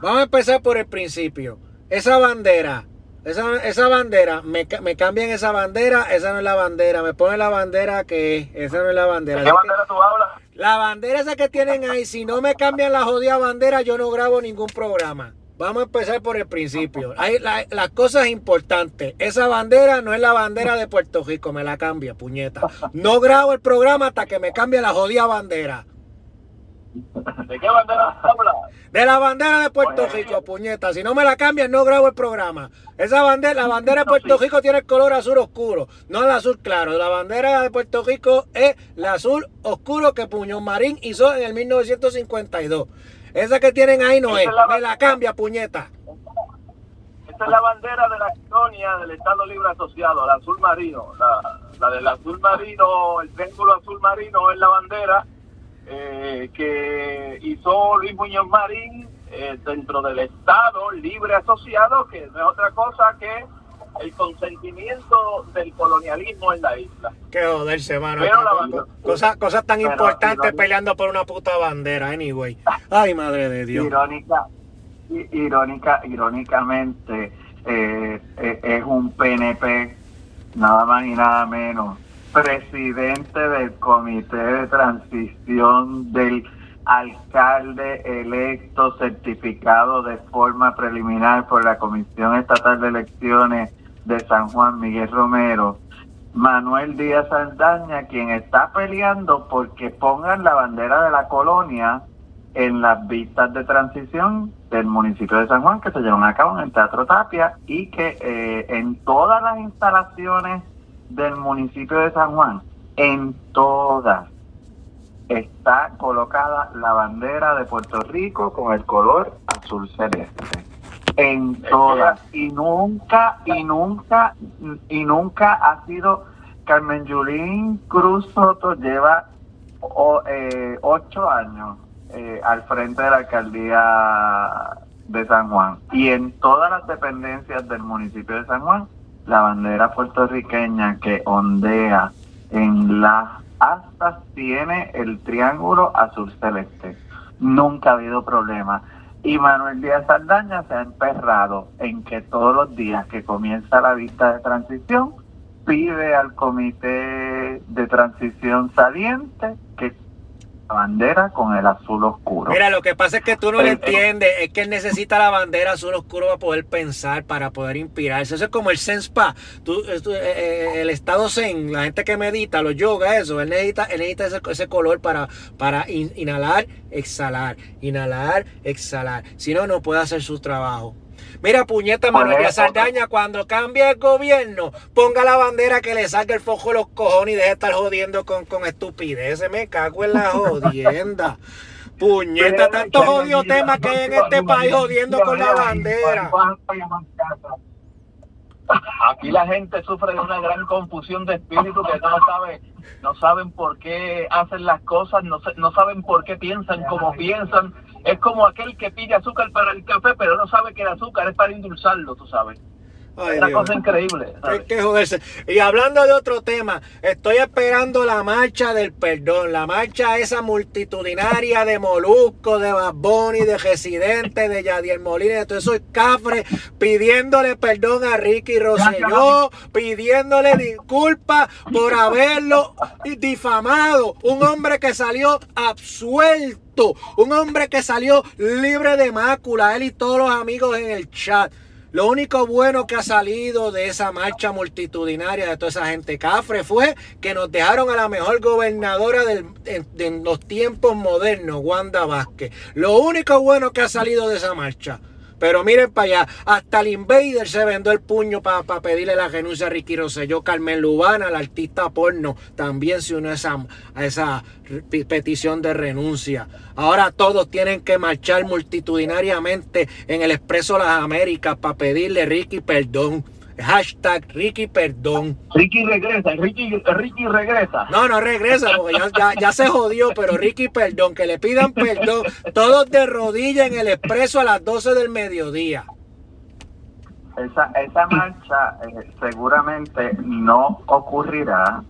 Vamos a empezar por el principio. Esa bandera, esa, esa bandera, me, me, cambian esa bandera, esa no es la bandera, me ponen la bandera que es, esa no es la bandera. ¿De qué bandera tú hablas? La bandera esa que tienen ahí, si no me cambian la jodida bandera, yo no grabo ningún programa. Vamos a empezar por el principio. Hay la, las cosas importantes. Esa bandera no es la bandera de Puerto Rico, me la cambia, puñeta. No grabo el programa hasta que me cambie la jodida bandera. ¿De qué bandera hablas? De la bandera de Puerto Rico, puñeta. Si no me la cambian, no grabo el programa. Esa bandera, la bandera de Puerto Rico tiene el color azul oscuro, no el azul claro. La bandera de Puerto Rico es el azul oscuro que Puñón Marín hizo en el 1952. Esa que tienen ahí no es. Me la cambia, puñeta. Esta es la bandera de la colonia del Estado Libre Asociado, el azul marino. La, la del azul marino, el triángulo azul marino es la bandera eh, que hizo Luis Muñoz Marín eh, dentro del Estado Libre Asociado, que no es otra cosa que el consentimiento del colonialismo en la isla. Qué joderse, mano. Pero cosas, cosas tan Pero, importantes irónica. peleando por una puta bandera, anyway. Ay, madre de Dios. Irónica, irónica, irónicamente, eh, eh, es un PNP, nada más y nada menos, presidente del comité de transición del alcalde electo certificado de forma preliminar por la Comisión Estatal de Elecciones de San Juan Miguel Romero, Manuel Díaz Aldaña, quien está peleando porque pongan la bandera de la colonia en las vistas de transición del municipio de San Juan que se llevan a cabo en el Teatro Tapia y que eh, en todas las instalaciones del municipio de San Juan, en todas, está colocada la bandera de Puerto Rico con el color azul celeste. En todas. Y nunca y nunca y nunca ha sido Carmen Yulín Cruz Soto lleva o, eh, ocho años eh, al frente de la alcaldía de San Juan. Y en todas las dependencias del municipio de San Juan la bandera puertorriqueña que ondea en las astas tiene el triángulo azul celeste. Nunca ha habido problema. Y Manuel Díaz Saldaña se ha emperrado en que todos los días que comienza la vista de transición pide al comité de transición saliente que la bandera con el azul oscuro. Mira, lo que pasa es que tú no lo entiendes, es que él necesita la bandera azul oscuro para poder pensar, para poder inspirarse. Eso es como el Senspa, tú, tú, eh, el estado Zen, la gente que medita, los yoga, eso, él necesita, él necesita ese, ese color para, para in, inhalar, exhalar, inhalar, exhalar. Si no, no puede hacer su trabajo. Mira, puñeta, Manuel Saldaña, cuando cambie el gobierno, ponga la bandera que le salga el fojo de los cojones y deje de estar jodiendo con, con estupideces. Me cago en la jodienda. Puñeta, tantos jodidos temas que hay en este país jodiendo con la bandera. Aquí la gente sufre de una gran confusión de espíritu que no sabe, no saben por qué hacen las cosas, no, no saben por qué piensan como piensan. Es como aquel que pide azúcar para el café, pero no sabe que el azúcar es para endulzarlo, tú sabes. Ay, Una Dios. cosa increíble. Hay que joderse. Y hablando de otro tema, estoy esperando la marcha del perdón, la marcha esa multitudinaria de Molusco, de Bad Bunny, de Residente, de Yadier Molina, de todo eso es cafre, pidiéndole perdón a Ricky Rosselló, pidiéndole disculpas por haberlo difamado. Un hombre que salió absuelto, un hombre que salió libre de mácula, él y todos los amigos en el chat. Lo único bueno que ha salido de esa marcha multitudinaria de toda esa gente cafre fue que nos dejaron a la mejor gobernadora en, en los tiempos modernos, Wanda Vázquez. Lo único bueno que ha salido de esa marcha. Pero miren para allá, hasta el Invader se vendó el puño para pa pedirle la renuncia a Ricky Rosselló. Carmen Lubana, la artista porno, también se unió a esa, a esa petición de renuncia. Ahora todos tienen que marchar multitudinariamente en el Expreso Las Américas para pedirle Ricky perdón. Hashtag Ricky perdón. Ricky regresa, Ricky, Ricky regresa. No, no regresa, porque ya, ya, ya, se jodió, pero Ricky perdón, que le pidan perdón. Todos de rodillas en el expreso a las 12 del mediodía. Esa, esa marcha eh, seguramente no ocurrirá,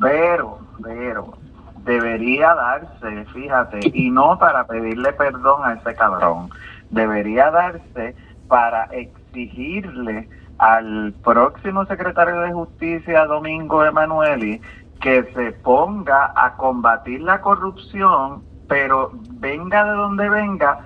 pero, pero debería darse, fíjate, y no para pedirle perdón a ese cabrón, debería darse para exigirle al próximo secretario de Justicia, Domingo Emanueli, que se ponga a combatir la corrupción, pero venga de donde venga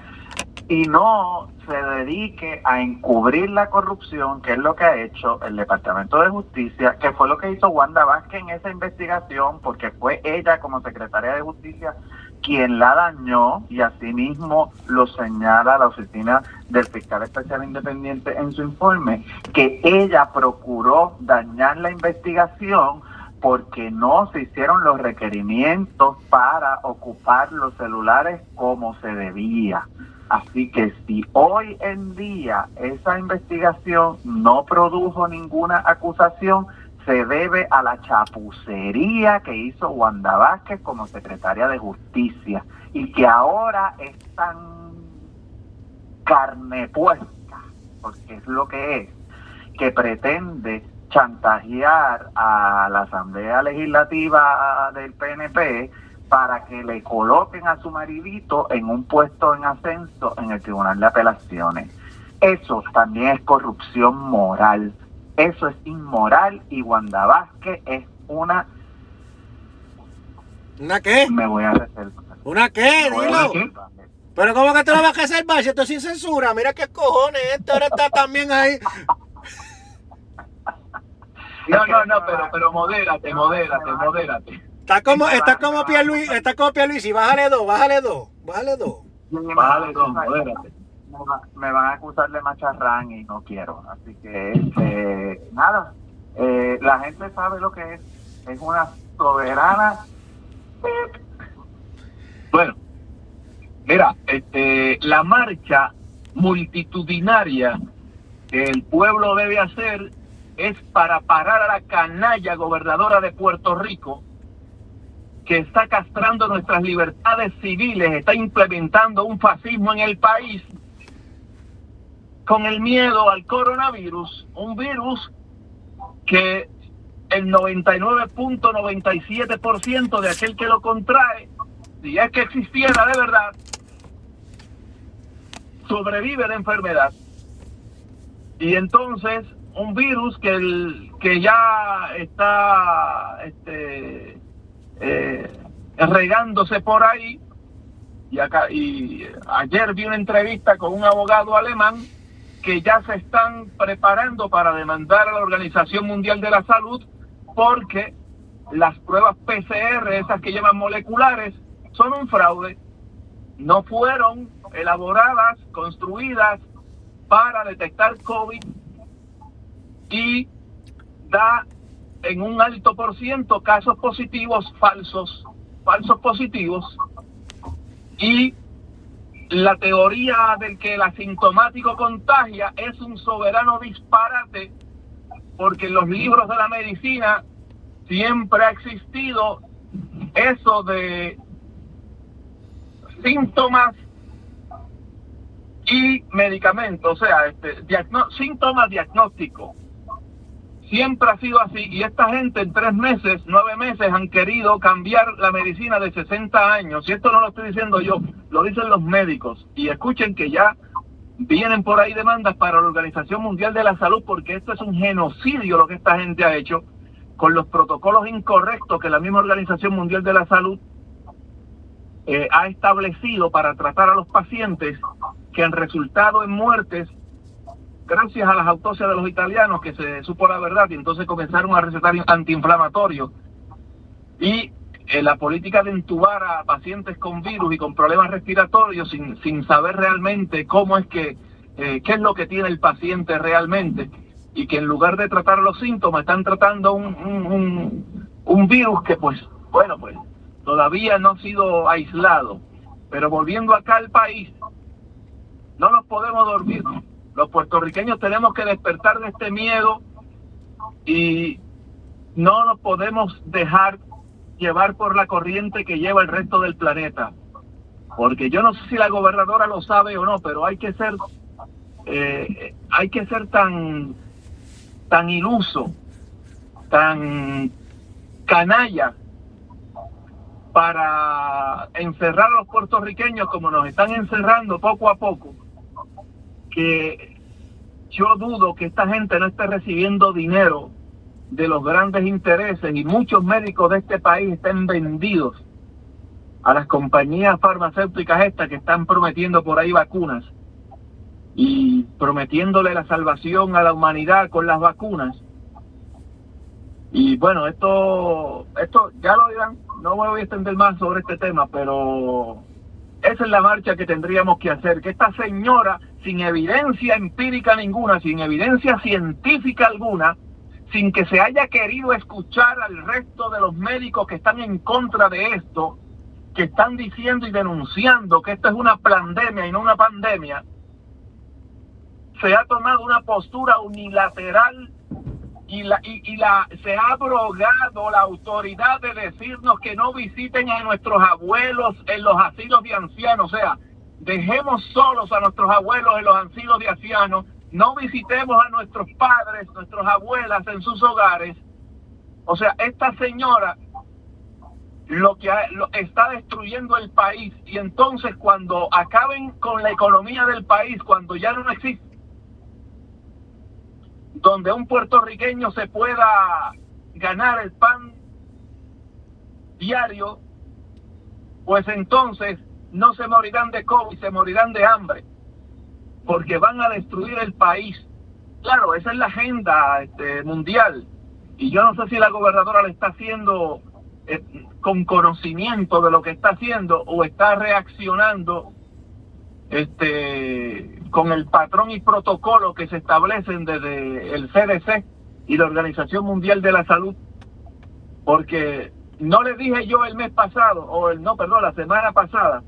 y no se dedique a encubrir la corrupción, que es lo que ha hecho el Departamento de Justicia, que fue lo que hizo Wanda Vázquez en esa investigación, porque fue ella como secretaria de Justicia quien la dañó y asimismo lo señala la oficina del fiscal especial independiente en su informe, que ella procuró dañar la investigación porque no se hicieron los requerimientos para ocupar los celulares como se debía. Así que si hoy en día esa investigación no produjo ninguna acusación, se debe a la chapucería que hizo Wanda Vázquez como secretaria de Justicia y que ahora es tan carne puesta, porque es lo que es, que pretende chantajear a la Asamblea Legislativa del PNP para que le coloquen a su maridito en un puesto en ascenso en el Tribunal de Apelaciones. Eso también es corrupción moral. Eso es inmoral y Wanda Vázquez es una... ¿Una qué? Me voy a reservar. ¿Una qué? Dilo. Pero ¿cómo que te lo vas a hacer, Esto es sin censura. Mira qué cojones. Este ahora está también ahí. No, no, no, pero, pero modérate, modérate, modérate. Está como, está como Pierluisi, está como Pierluisi, bájale dos, bájale dos, bájale dos. Bájale dos, modérate. Me van a acusar de macharrán y no quiero. Así que, este, nada, eh, la gente sabe lo que es. Es una soberana. Bueno, mira, este, la marcha multitudinaria que el pueblo debe hacer es para parar a la canalla gobernadora de Puerto Rico que está castrando nuestras libertades civiles, está implementando un fascismo en el país con el miedo al coronavirus, un virus que el 99.97% de aquel que lo contrae, si es que existiera de verdad, sobrevive la enfermedad. Y entonces un virus que, el, que ya está este, eh, regándose por ahí. Y, acá, y ayer vi una entrevista con un abogado alemán que ya se están preparando para demandar a la Organización Mundial de la Salud porque las pruebas PCR, esas que llaman moleculares, son un fraude. No fueron elaboradas, construidas para detectar COVID y da en un alto por ciento casos positivos falsos, falsos positivos, y la teoría del que el asintomático contagia es un soberano disparate, porque en los libros de la medicina siempre ha existido eso de síntomas y medicamentos, o sea, este, síntomas diagnósticos Siempre ha sido así y esta gente en tres meses, nueve meses han querido cambiar la medicina de 60 años. Y esto no lo estoy diciendo yo, lo dicen los médicos. Y escuchen que ya vienen por ahí demandas para la Organización Mundial de la Salud porque esto es un genocidio lo que esta gente ha hecho con los protocolos incorrectos que la misma Organización Mundial de la Salud eh, ha establecido para tratar a los pacientes que han resultado en muertes gracias a las autopsias de los italianos que se supo la verdad y entonces comenzaron a recetar antiinflamatorios y eh, la política de entubar a pacientes con virus y con problemas respiratorios sin, sin saber realmente cómo es que, eh, qué es lo que tiene el paciente realmente y que en lugar de tratar los síntomas están tratando un, un, un virus que pues, bueno, pues todavía no ha sido aislado. Pero volviendo acá al país, no nos podemos dormir. Los puertorriqueños tenemos que despertar de este miedo y no nos podemos dejar llevar por la corriente que lleva el resto del planeta. Porque yo no sé si la gobernadora lo sabe o no, pero hay que ser, eh, hay que ser tan, tan iluso, tan canalla para encerrar a los puertorriqueños como nos están encerrando poco a poco que yo dudo que esta gente no esté recibiendo dinero de los grandes intereses y muchos médicos de este país estén vendidos a las compañías farmacéuticas estas que están prometiendo por ahí vacunas y prometiéndole la salvación a la humanidad con las vacunas. Y bueno, esto, esto ya lo dirán, no me voy a extender más sobre este tema, pero esa es la marcha que tendríamos que hacer, que esta señora, sin evidencia empírica ninguna, sin evidencia científica alguna, sin que se haya querido escuchar al resto de los médicos que están en contra de esto, que están diciendo y denunciando que esto es una pandemia y no una pandemia, se ha tomado una postura unilateral y, la, y, la, se ha abrogado la autoridad de decirnos que no visiten a nuestros abuelos en los asilos de ancianos. O sea, dejemos solos a nuestros abuelos en los asilos de ancianos, no visitemos a nuestros padres, nuestras abuelas en sus hogares. O sea, esta señora lo que está destruyendo el país y entonces cuando acaben con la economía del país, cuando ya no existe donde un puertorriqueño se pueda ganar el pan diario, pues entonces no se morirán de COVID, se morirán de hambre, porque van a destruir el país. Claro, esa es la agenda este, mundial. Y yo no sé si la gobernadora le está haciendo eh, con conocimiento de lo que está haciendo o está reaccionando este, con el patrón y protocolo que se establecen desde el CDC y la Organización Mundial de la Salud, porque no le dije yo el mes pasado, o el no, perdón, la semana pasada,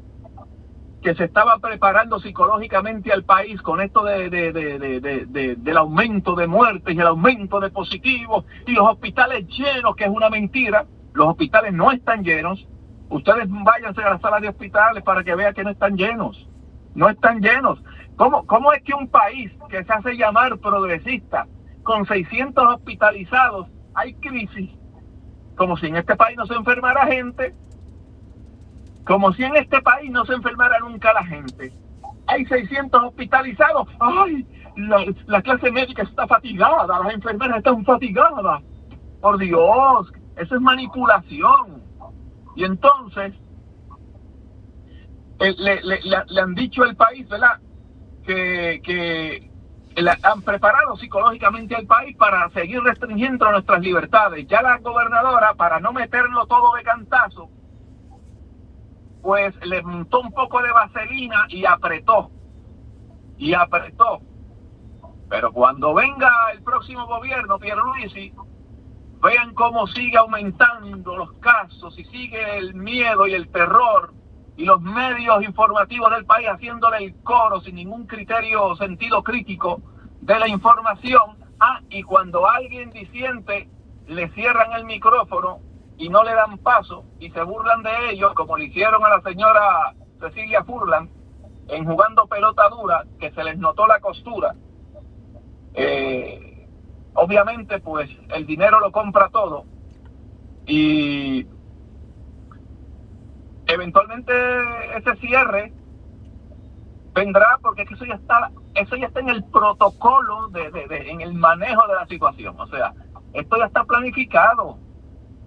que se estaba preparando psicológicamente al país con esto de, de, del aumento de muertes y el aumento de positivos y los hospitales llenos, que es una mentira. Los hospitales no están llenos. Ustedes váyanse a las salas de hospitales para que vean que no están llenos no están llenos. ¿Cómo, ¿Cómo es que un país que se hace llamar progresista, con 600 hospitalizados, hay crisis? Como si en este país no se enfermara gente, como si en este país no se enfermara nunca la gente. Hay 600 hospitalizados. ¡Ay! La, la clase médica está fatigada, las enfermeras están fatigadas. Por Dios, eso es manipulación. Y entonces, eh, le, le, han dicho al país, ¿verdad? Que, han preparado psicológicamente al país para seguir restringiendo nuestras libertades. Ya la gobernadora, para no meterlo todo de cantazo, pues le montó un poco de vaselina y apretó. Y apretó. Pero cuando venga el próximo gobierno, Pierluisi, vean cómo sigue aumentando los casos y sigue el miedo y el terror y los medios informativos del país haciéndole el coro sin ningún criterio sentido crítico de la información. Ah, y cuando alguien disiente, le cierran el micrófono y no le dan paso y se burlan de ellos, como le hicieron a la señora Cecilia Furlan en jugando pelota dura, que se les notó la costura. Eh, obviamente, pues el dinero lo compra todo y eventualmente ese cierre vendrá porque eso ya está eso ya está en el protocolo de, en el manejo de la situación. O sea esto ya está planificado.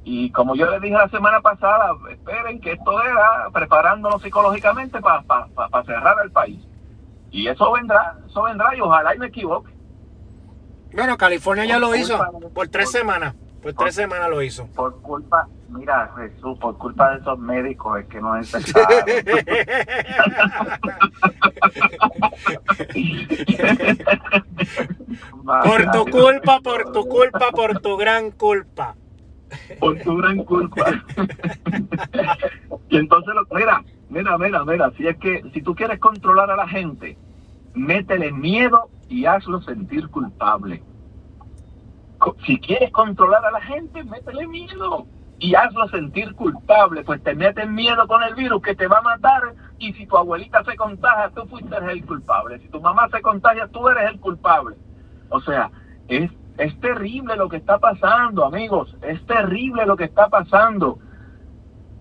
Y como yo les dije la semana pasada esperen que esto era preparándonos psicológicamente para cerrar el país. Y eso vendrá eso vendrá y ojalá y me equivoque. Bueno California ya lo hizo por tres semanas por tres semanas lo hizo por culpa Mira, Jesús, por culpa de esos médicos es que no es por tu culpa, por tu culpa, por tu gran culpa. Por tu gran culpa. y entonces, mira, mira, mira, mira, si es que si tú quieres controlar a la gente, métele miedo y hazlo sentir culpable. Si quieres controlar a la gente, métele miedo y hazlo sentir culpable, pues te meten miedo con el virus que te va a matar y si tu abuelita se contagia, tú fuiste el culpable, si tu mamá se contagia, tú eres el culpable. O sea, es, es terrible lo que está pasando, amigos, es terrible lo que está pasando.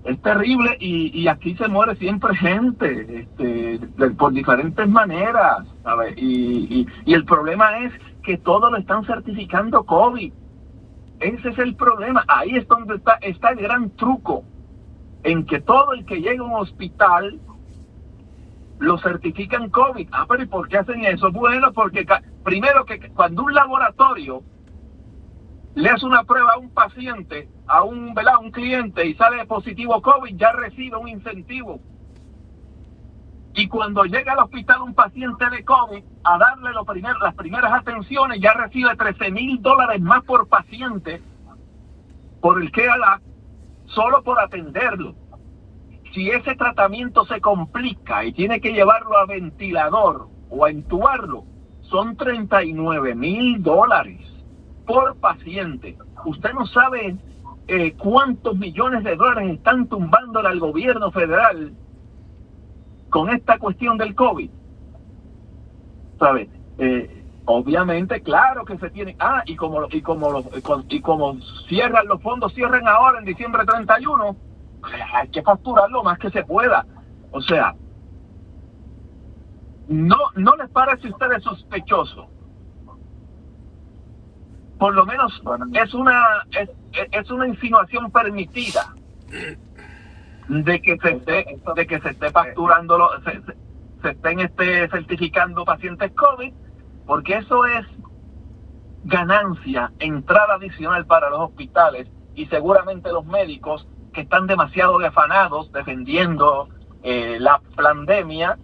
es terrible y, y aquí se muere siempre gente este, por diferentes maneras, ¿sabes? Y, y, el problema es que todo lo están certificando COVID. Ese es el problema. Ahí es donde está, está el gran truco, en que todo el que llega a un hospital lo certifican COVID. Ah, pero ¿y por qué hacen eso? Bueno, porque primero que cuando un laboratorio le hace una prueba a un paciente, a un, ¿verdad? un cliente y sale positivo COVID, ya recibe un incentivo. Y cuando llega al hospital un paciente de COVID a darle las primeras atenciones, ya recibe 13 mil dólares más por paciente por el que solo por atenderlo. Si ese tratamiento se complica y tiene que llevarlo a ventilador o a entubarlo, son 39 mil dólares por paciente. Usted no sabe eh, cuántos millones de dólares están tumbando al gobierno federal con esta cuestión del COVID. ¿Sabe? Eh, obviamente, claro que se tiene. Ah, y como, y como, y como cierran los fondos, cierran ahora en diciembre 31, hay que facturar lo más que se pueda. O sea, no, no les parece a ustedes sospechoso por lo menos es una es, es una insinuación permitida de que se esté de que se esté facturando se, se, estén este, certificando pacientes COVID porque eso es ganancia entrada adicional para los hospitales y seguramente los médicos que están demasiado afanados defendiendo eh, la pandemia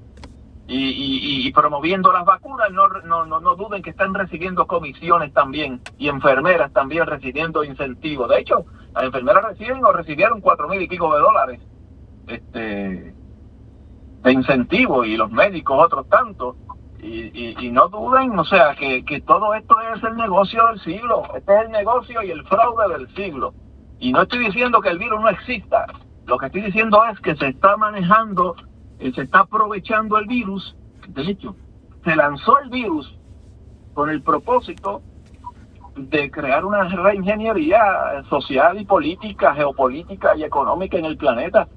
y, promoviendo las vacunas, no, no, no, no, duden que están recibiendo comisiones también y enfermeras también recibiendo incentivos. De hecho, las enfermeras reciben o recibieron cuatro mil y pico de dólares este, de incentivo y los médicos otros tantos. Y, y, no duden, o sea, que, que todo esto es el negocio del siglo. Este es el negocio y el fraude del siglo. Y no estoy diciendo que el virus no exista. Lo que estoy diciendo es que se está manejando eh, se está aprovechando el virus, de hecho, se lanzó el virus con el propósito de crear una reingeniería social y política, geopolítica y económica en el planeta.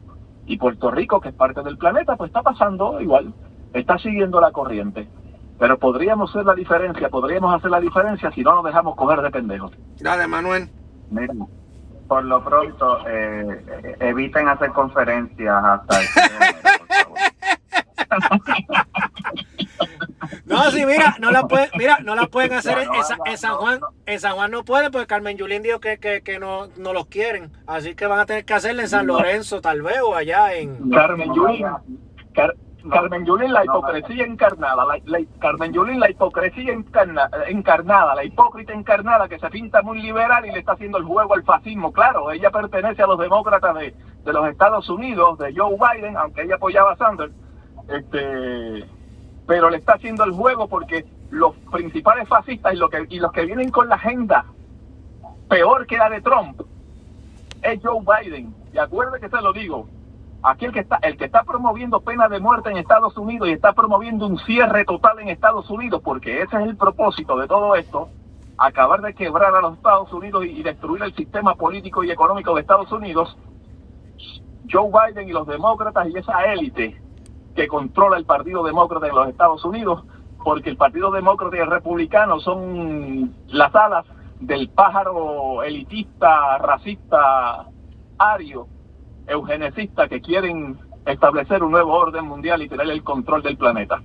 Y Puerto Rico, que es parte del planeta, pues está pasando igual, está siguiendo la corriente. Pero podríamos hacer la diferencia, podríamos hacer la diferencia si no nos dejamos coger de pendejos. Dale, Manuel. Mira, por lo pronto, eh, eh, eviten hacer conferencias hasta el sí, mira, no la puede, mira, no la pueden hacer en, San Juan. En San Juan no pueden porque Carmen Yulín dijo que, que, no, no los quieren. Así que van a tener que hacerle en San Lorenzo, tal vez, o allá en. Carmen Yulín. Carmen Yulín, la hipocresía encarnada, la, Carmen Yulín, la hipocresía encarnada, la hipócrita encarnada que se pinta muy liberal y le está haciendo el juego al fascismo. Claro, ella pertenece a los demócratas de, de los Estados Unidos, de Joe Biden, aunque ella apoyaba a Sanders, este, pero le está haciendo el juego porque los principales fascistas y, lo que, y los que vienen con la agenda peor que la de Trump es Joe Biden. Y acuerde que se lo digo, aquí el que está, el que está promoviendo pena de muerte en Estados Unidos y está promoviendo un cierre total en Estados Unidos, porque ese es el propósito de todo esto, acabar de quebrar a los Estados Unidos y, destruir el sistema político y económico de Estados Unidos, Joe Biden y los demócratas y esa élite que controla el Partido Demócrata en los Estados Unidos, porque el Partido Demócrata y el Republicano son las alas del pájaro elitista, racista, ario, eugenicista que quieren establecer un nuevo orden mundial y tener el control del planeta.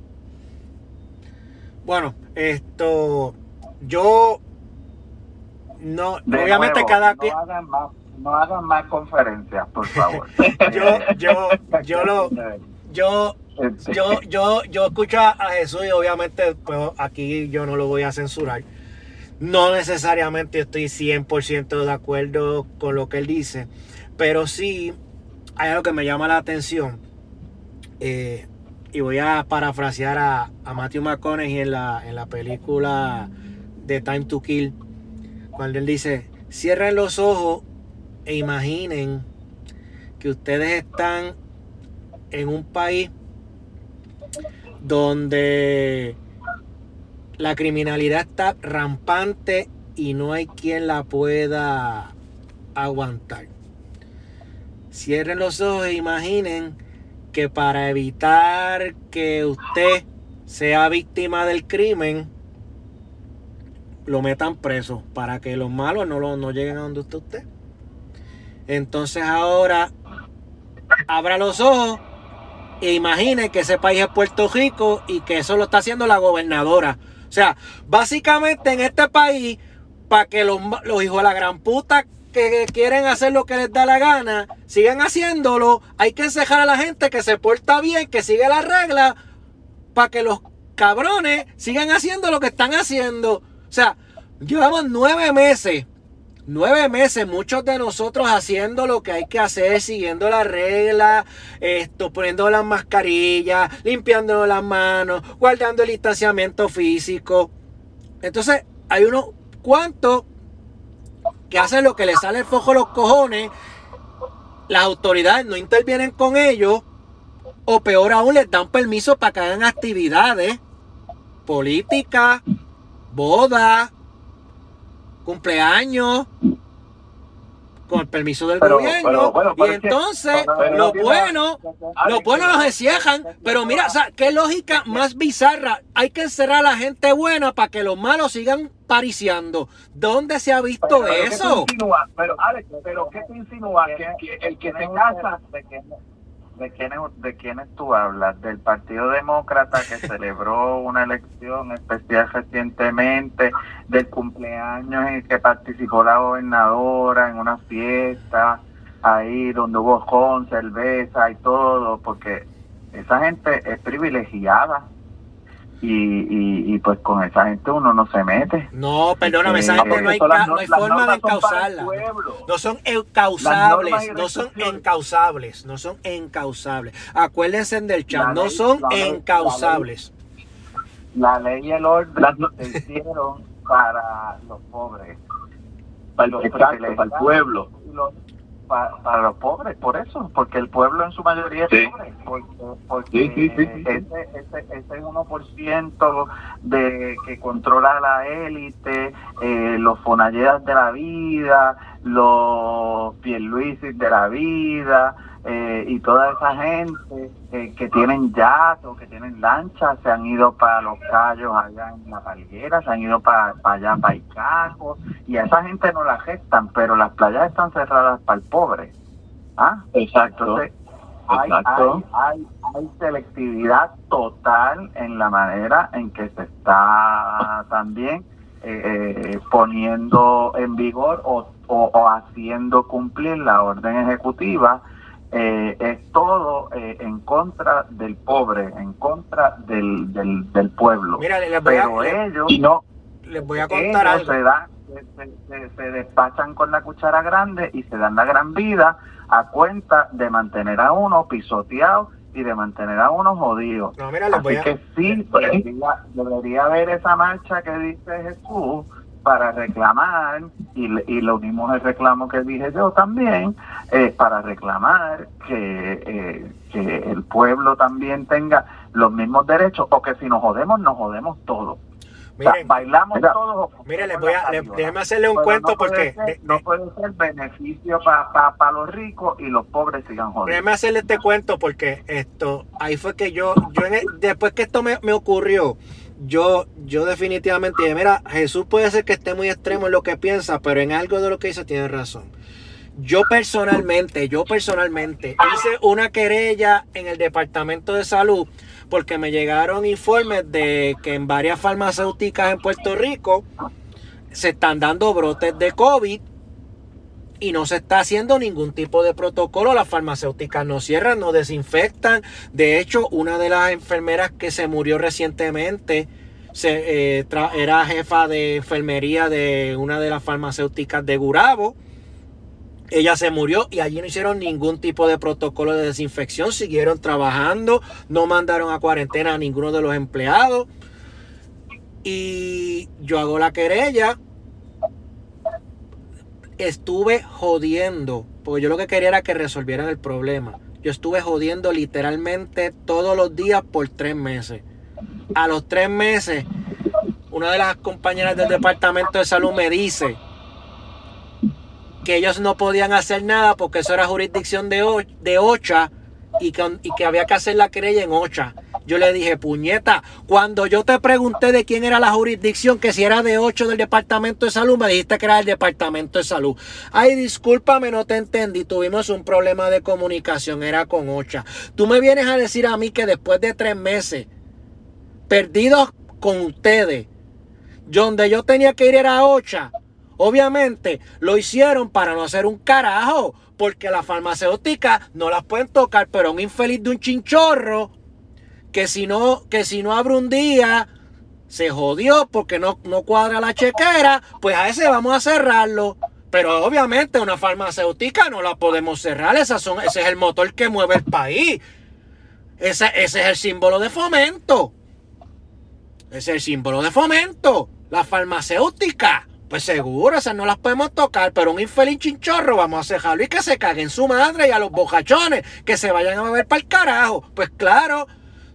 Bueno, esto yo no obviamente cada no hagan más no hagan más conferencias, por favor. yo yo yo lo yo yo, yo, yo escucho a Jesús y obviamente pues, aquí yo no lo voy a censurar. No necesariamente estoy 100% de acuerdo con lo que él dice, pero sí hay algo que me llama la atención. Eh, y voy a parafrasear a, a Matthew McConaughey en la, en la película de Time to Kill, cuando él dice, cierren los ojos e imaginen que ustedes están en un país donde la criminalidad está rampante y no hay quien la pueda aguantar Cierren los ojos e imaginen que para evitar que usted sea víctima del crimen, lo metan preso para que los malos no, lo, no lleguen a donde usted esté. Entonces ahora abra los ojos e imagine que ese país es Puerto Rico y que eso lo está haciendo la gobernadora. O sea, básicamente en este país, para que los, los hijos de la gran puta que quieren hacer lo que les da la gana, sigan haciéndolo, hay que encejar a la gente que se porta bien, que sigue la regla, para que los cabrones sigan haciendo lo que están haciendo. O sea, llevamos nueve meses, nueve meses, muchos de nosotros haciendo lo que hay que hacer, siguiendo la regla, esto, poniendo las mascarillas, limpiando las manos, guardando el distanciamiento físico. Entonces, hay unos cuantos que hacen lo que les sale el fojo a los cojones. Las autoridades no intervienen con ellos. O peor aún, les dan permiso para que hagan actividades políticas, bodas, cumpleaños, con el permiso del gobierno. y entonces, lo bueno, lo bueno los encierran. Pero mira, o sea, qué lógica más bizarra. Hay que encerrar a la gente buena para que los malos sigan pariciando. ¿Dónde se ha visto eso? Pero, Alex, pero ¿qué te insinúa? Que, el que se casa ¿De quiénes, ¿De quiénes tú hablas? ¿Del Partido Demócrata que celebró una elección especial recientemente? ¿Del cumpleaños en el que participó la gobernadora en una fiesta? Ahí donde hubo con cerveza y todo, porque esa gente es privilegiada y, y, pues con esa gente uno no se mete. No, perdóname, esa gente no hay, no hay forma de encauzarla. No, son encausables, no son encausables, no son encausables. Acuérdense del chat, no son encausables. La ley y el orden se hicieron para los pobres. Para, los, para el pueblo para, los pobres, por eso, porque el pueblo en su mayoría es pobre, porque, ese, ese, ese 1% de que controla la élite, eh, los fonalleras de la vida, los Pierluisis de la vida, eh, y toda esa gente eh, que tienen yates o que tienen lanchas se han ido para los callos allá en la palguera, se han ido para, allá para Icaco y a esa gente no la gestan, pero las playas están cerradas para el pobre. ¿Ah? Exacto. hay, hay, hay, selectividad total en la manera en que se está también eh, poniendo en vigor o, o haciendo cumplir la orden ejecutiva eh, es todo eh, en contra del pobre, en contra del, del, pueblo. Mira, les voy Pero a, ellos no, les voy a contar algo. Se, se, despachan con la cuchara grande y se dan la gran vida a cuenta de mantener a uno pisoteado y de mantener a uno jodido. No, mira, les voy a... que sí, debería, debería haber esa marcha que dice Jesús para reclamar, y, y lo mismo el reclamo que dije yo también, eh, para reclamar que, eh, que el pueblo también tenga los mismos derechos, o que si nos jodemos, nos jodemos todos. bailamos todos. Mire, les voy a, déjeme hacerle un cuento porque... no puede ser beneficio para los ricos y los pobres sigan jodiendo. Déjeme hacerle este cuento porque esto, ahí fue que yo, yo después que esto me, me ocurrió, yo, yo definitivamente mira, Jesús puede ser que esté muy extremo en lo que piensa, pero en algo de lo que dice tiene razón. Yo personalmente, yo personalmente hice una querella en el Departamento de Salud porque me llegaron informes de que en varias farmacéuticas en Puerto Rico se están dando brotes de COVID y no se está haciendo ningún tipo de protocolo. Las farmacéuticas no cierran, no desinfectan. De hecho, una de las enfermeras que se murió recientemente eh, era jefa de enfermería de una de las farmacéuticas de Gurabo. Ella se murió y allí no hicieron ningún tipo de protocolo de desinfección, siguieron trabajando, no mandaron a cuarentena a ninguno de los empleados. Y yo hago la querella, estuve jodiendo, porque yo lo que quería era que resolvieran el problema. Yo estuve jodiendo literalmente todos los días por tres meses. A los tres meses, una de las compañeras del departamento de salud me dice, que ellos no podían hacer nada porque eso era jurisdicción de, de OCHA y que, y que había que hacer la querella en OCHA. Yo le dije, puñeta, cuando yo te pregunté de quién era la jurisdicción, que si era de 8 del Departamento de Salud, me dijiste que era del Departamento de Salud. Ay, discúlpame, no te entendí. Tuvimos un problema de comunicación, era con OCHA. Tú me vienes a decir a mí que después de tres meses, perdidos con ustedes, donde yo tenía que ir era a OCHA, obviamente lo hicieron para no hacer un carajo, porque las farmacéuticas no las pueden tocar, pero un infeliz de un chinchorro que si no, que si no abre un día, se jodió porque no, no cuadra la chequera, pues a ese vamos a cerrarlo. Pero obviamente una farmacéutica no la podemos cerrar, Esas son, ese es el motor que mueve el país. Ese, ese es el símbolo de fomento. Ese es el símbolo de fomento. La farmacéutica. Pues seguro, esas no las podemos tocar, pero un infeliz chinchorro vamos a cejarlo y que se caguen su madre y a los bocachones que se vayan a beber para el carajo. Pues claro,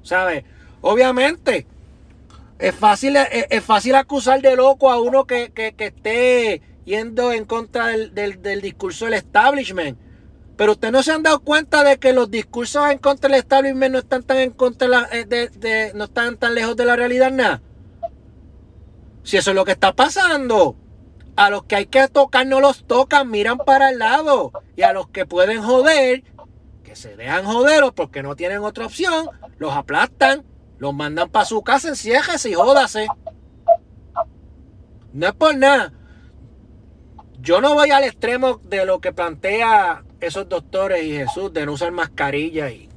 ¿sabes? Obviamente, es fácil, es, fácil acusar de loco a uno que, esté yendo en contra del, discurso del establishment. Pero ustedes no se han dado cuenta de que los discursos en contra del establishment no están tan en contra eh, de, no están tan lejos de la realidad nada. Si eso es lo que está pasando. A los que hay que tocar no los tocan, miran para el lado. Y a los que pueden joder, se dejan joder porque no tienen otra opción, los aplastan, los mandan para su casa, enciéjese y jódase. No es por nada. Yo no voy al extremo de lo que plantea esos doctores y Jesús de no usar mascarilla y,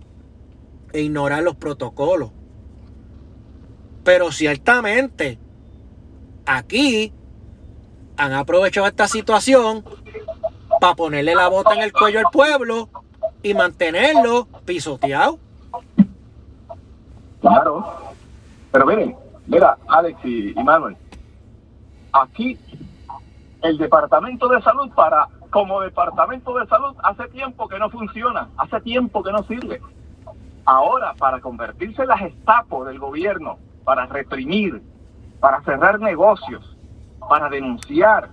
e ignorar los protocolos. Pero ciertamente, aquí han aprovechado esta situación para ponerle la bota en el cuello al pueblo y mantenerlo pisoteado. Claro. Pero miren, mira, Alex y, Manuel, aquí el Departamento de Salud para como Departamento de Salud hace tiempo que no funciona, hace tiempo que no sirve. Ahora, para convertirse en la gestapo del gobierno, para reprimir, para cerrar negocios, para denunciar,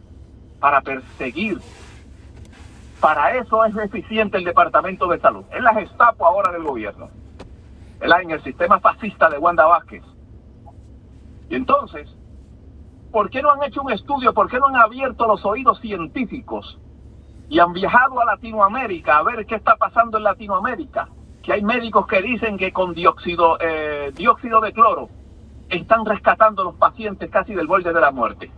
para perseguir, para eso es eficiente el Departamento de Salud. Es la gestapo ahora del gobierno en el sistema fascista de Wanda Vázquez. Y entonces, ¿por qué no han hecho un estudio? ¿Por qué no han abierto los oídos científicos y han viajado a Latinoamérica a ver qué está pasando en Latinoamérica? Que hay médicos que dicen que con dióxido, eh, de cloro están rescatando a los pacientes casi del borde de la muerte.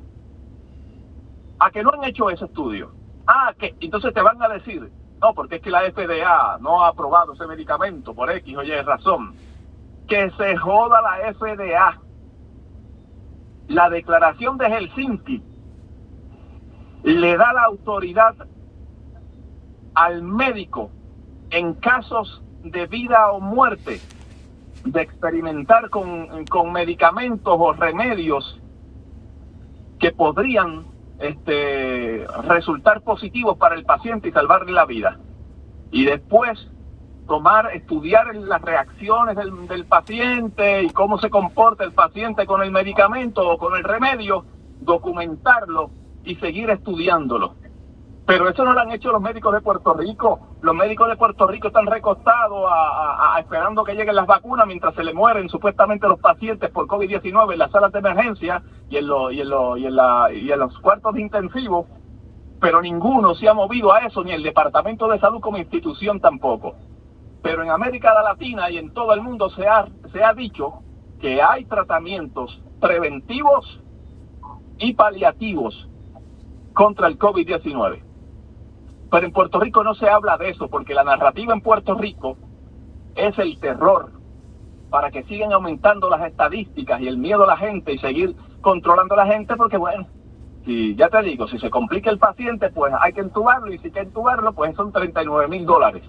¿A que no han hecho ese estudio? Ah, que entonces te van a decir, no, porque es que la FDA no ha aprobado ese medicamento por X o Y razón. Que se joda la FDA. La declaración de Helsinki le da la autoridad al médico en casos de vida o muerte de experimentar con, con medicamentos o remedios que podrían este, resultar positivos para el paciente y salvarle la vida. Y después tomar, estudiar las reacciones del, del paciente y cómo se comporta el paciente con el medicamento o con el remedio, documentarlo y seguir estudiándolo. Pero eso no lo han hecho los médicos de Puerto Rico. Los médicos de Puerto Rico están recostados a, esperando que lleguen las vacunas mientras se le mueren supuestamente los pacientes por COVID-19 en las salas de emergencia y en, y, en y, en la, y en los cuartos de intensivo. Pero ninguno se ha movido a eso, ni el Departamento de Salud como institución tampoco. Pero en América Latina y en todo el mundo se ha, se ha dicho que hay tratamientos preventivos y paliativos contra el COVID-19. Pero en Puerto Rico no se habla de eso, porque la narrativa en Puerto Rico es el terror para que sigan aumentando las estadísticas y el miedo a la gente y seguir controlando a la gente, porque bueno, si ya te digo, si se complica el paciente, pues hay que entubarlo y si hay que entubarlo, pues son 39 mil dólares.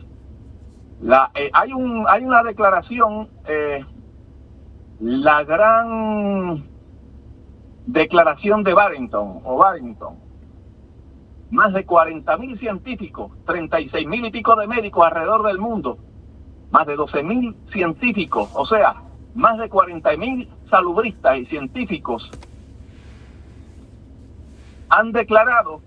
La, eh, hay, un, hay una declaración, eh, la gran declaración de Barrington, o Barrington, más de 40 mil científicos, 36 mil y pico de médicos alrededor del mundo, más de 12 mil científicos, o sea, más de 40 mil salubristas y científicos han declarado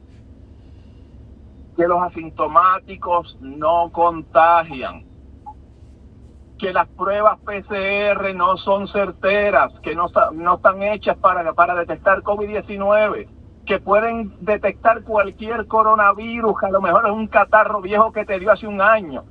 que los asintomáticos no contagian, que las pruebas PCR no son certeras, que no, están hechas para, para detectar COVID-19, que pueden detectar cualquier coronavirus, a lo mejor es un catarro viejo que te dio hace un año.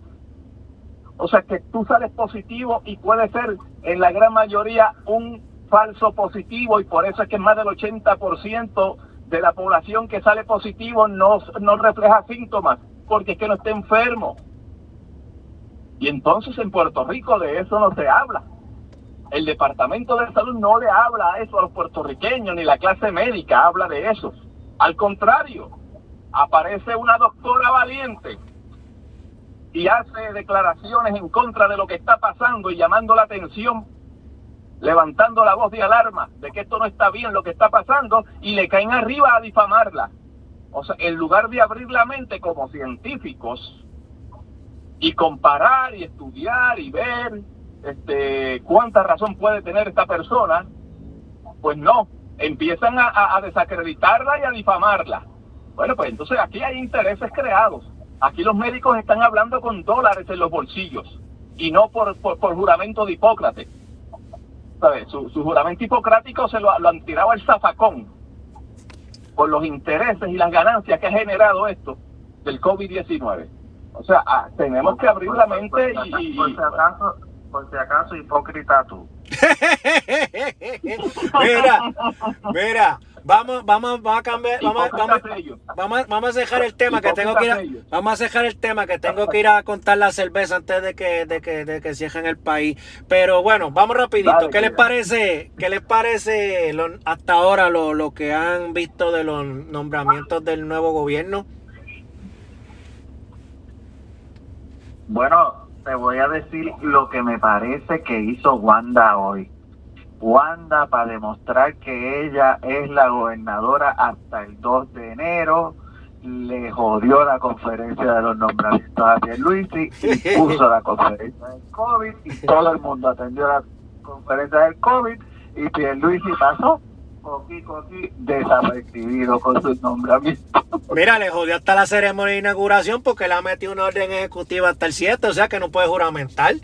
O sea que tú sales positivo y puede ser en la gran mayoría un falso positivo y por eso es que más del 80% de la población que sale positivo no, no refleja síntomas porque es que no está enfermo. Y entonces en Puerto Rico de eso no se habla. El Departamento de Salud no le habla eso a los puertorriqueños, ni la clase médica habla de eso. Al contrario, aparece una doctora valiente y hace declaraciones en contra de lo que está pasando y llamando la atención, levantando la voz de alarma de que esto no está bien lo que está pasando y le caen arriba a difamarla. O sea, en lugar de abrir la mente como científicos, y comparar y estudiar y ver este, cuánta razón puede tener esta persona, pues no, empiezan a, desacreditarla y a difamarla. Bueno, pues entonces aquí hay intereses creados. Aquí los médicos están hablando con dólares en los bolsillos y no por, por, juramento de Hipócrates. ¿Sabes? Su, juramento hipocrático se lo, han tirado al zafacón por los intereses y las ganancias que ha generado esto del COVID-19. O sea, ah, tenemos que abrir la mente y... por si acaso hipócrita tú. mira, mira, vamos, vamos, vamos a cambiar, vamos, vamos, vamos, vamos a dejar el tema que tengo que ir a, vamos a dejar el tema que tengo que ir a contar la cerveza antes de que, de que, de que cierren el país. Pero bueno, vamos rapidito. ¿Qué les parece? ¿Qué les parece hasta ahora lo, lo que han visto de los nombramientos del nuevo gobierno? Bueno, te voy a decir lo que me parece que hizo Wanda hoy. Wanda, para demostrar que ella es la gobernadora hasta el 2 de enero, le jodió la conferencia de los nombramientos a Pierluisi y puso la conferencia del COVID y todo el mundo atendió la conferencia del COVID y Pierluisi pasó Coqui Coqui desapercibido con sus nombramientos. Mira, le jodió hasta la ceremonia de inauguración porque le ha metido una orden ejecutiva hasta el 7, o sea que no puede juramentar.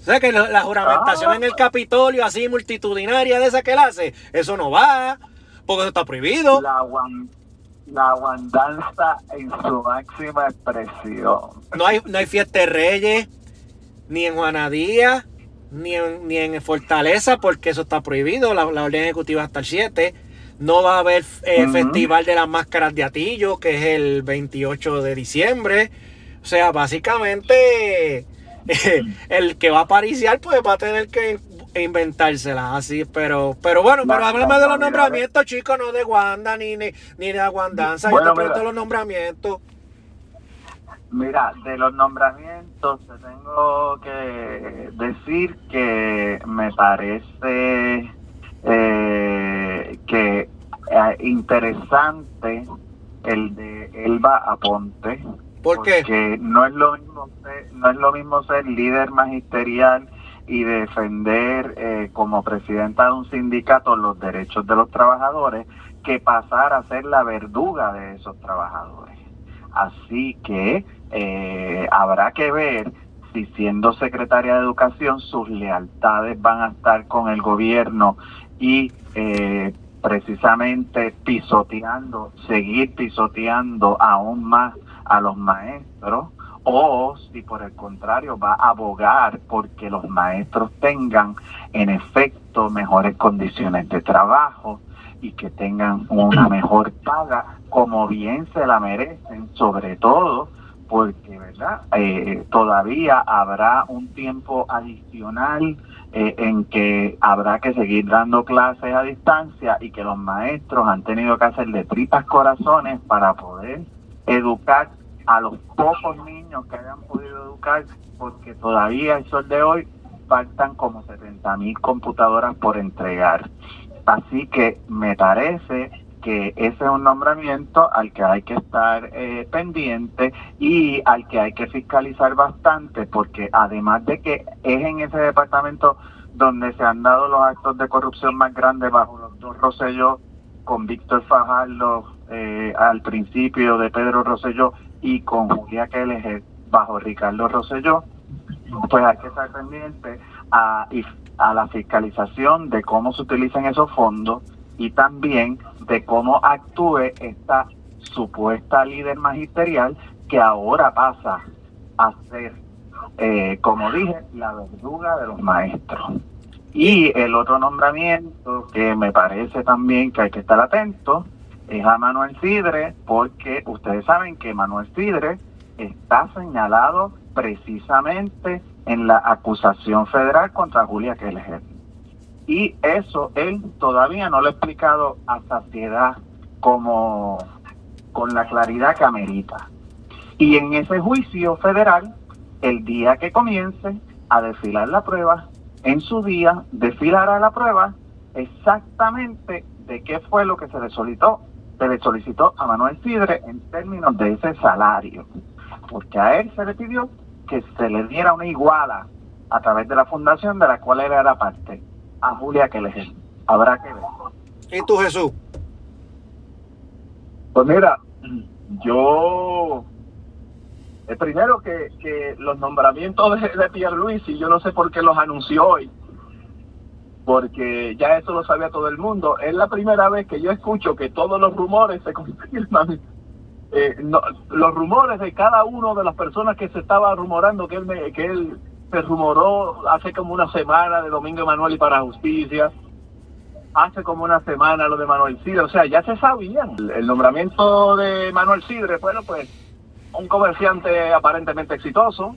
O sea que la, juramentación en el ah. Capitolio, así multitudinaria de esa que él hace, eso no va, porque eso está prohibido. La, la guandanza en su máxima expresión. No hay, no hay fiesta de reyes, ni en Juanadía, ni en, ni en Fortaleza, porque eso está prohibido, la, orden ejecutiva hasta el 7. No va a haber eh, Festival de las Máscaras de Atillo, que es el 28 de diciembre. O sea, básicamente el que va a pariciar pues va a tener que inventársela así, pero pero bueno, pero háblame de los nombramientos, chicos, no de Wanda ni, ni, ni de Aguandanza, yo te pregunto los nombramientos. Mira, de los nombramientos te tengo que decir que me parece eh, que eh, interesante el de Elba Aponte. ¿Por qué? Porque no es lo mismo ser, no es lo mismo ser líder magisterial y defender eh, como presidenta de un sindicato los derechos de los trabajadores que pasar a ser la verduga de esos trabajadores. Así que eh, habrá que ver si siendo secretaria de Educación sus lealtades van a estar con el gobierno y eh, precisamente pisoteando, seguir pisoteando aún más a los maestros o si por el contrario va a abogar porque los maestros tengan en efecto mejores condiciones de trabajo y que tengan una mejor paga como bien se la merecen, sobre todo porque verdad eh, todavía habrá un tiempo adicional eh, en que habrá que seguir dando clases a distancia y que los maestros han tenido que hacer de tripas corazones para poder educar a los pocos niños que hayan podido educar porque todavía el sol de hoy faltan como 70 mil computadoras por entregar. Así que me parece que ese es un nombramiento al que hay que estar eh, pendiente y al que hay que fiscalizar bastante, porque además de que es en ese departamento donde se han dado los actos de corrupción más grandes bajo los dos Rosselló, con Víctor Fajardo eh, al principio de Pedro Rosselló y con Julia Keller bajo Ricardo Rosselló, pues hay que estar pendiente a, a la fiscalización de cómo se utilizan esos fondos y también de cómo actúe esta supuesta líder magisterial que ahora pasa a ser, eh, como dije, la verduga de los maestros. Y el otro nombramiento que me parece también que hay que estar atento es a Manuel Sidre, porque ustedes saben que Manuel Sidre está señalado precisamente en la acusación federal contra Julia Keller. Y eso él todavía no lo ha explicado a saciedad como con la claridad que amerita. Y en ese juicio federal, el día que comience a desfilar la prueba, en su día desfilará la prueba exactamente de qué fue lo que se le solicitó, se le solicitó a Manuel Sidre en términos de ese salario. Porque a él se le pidió que se le diera una iguala a través de la fundación de la cual él era parte, a Julia que le habrá que ver. ¿Y tú, Jesús? Pues mira, yo el primero que, que los nombramientos de, de Pierluisi, yo no sé por qué los anunció hoy, porque ya eso lo sabía todo el mundo. Es la primera vez que yo escucho que todos los rumores se confirman. Eh, los rumores de cada uno de las personas que se estaba rumorando que él, me, que él se rumoró hace como una semana de Domingo Emanuel y para Justicia, hace como una semana lo de Manuel Sidre, o sea, ya se sabía. El, nombramiento de Manuel Sidre, bueno, pues un comerciante aparentemente exitoso.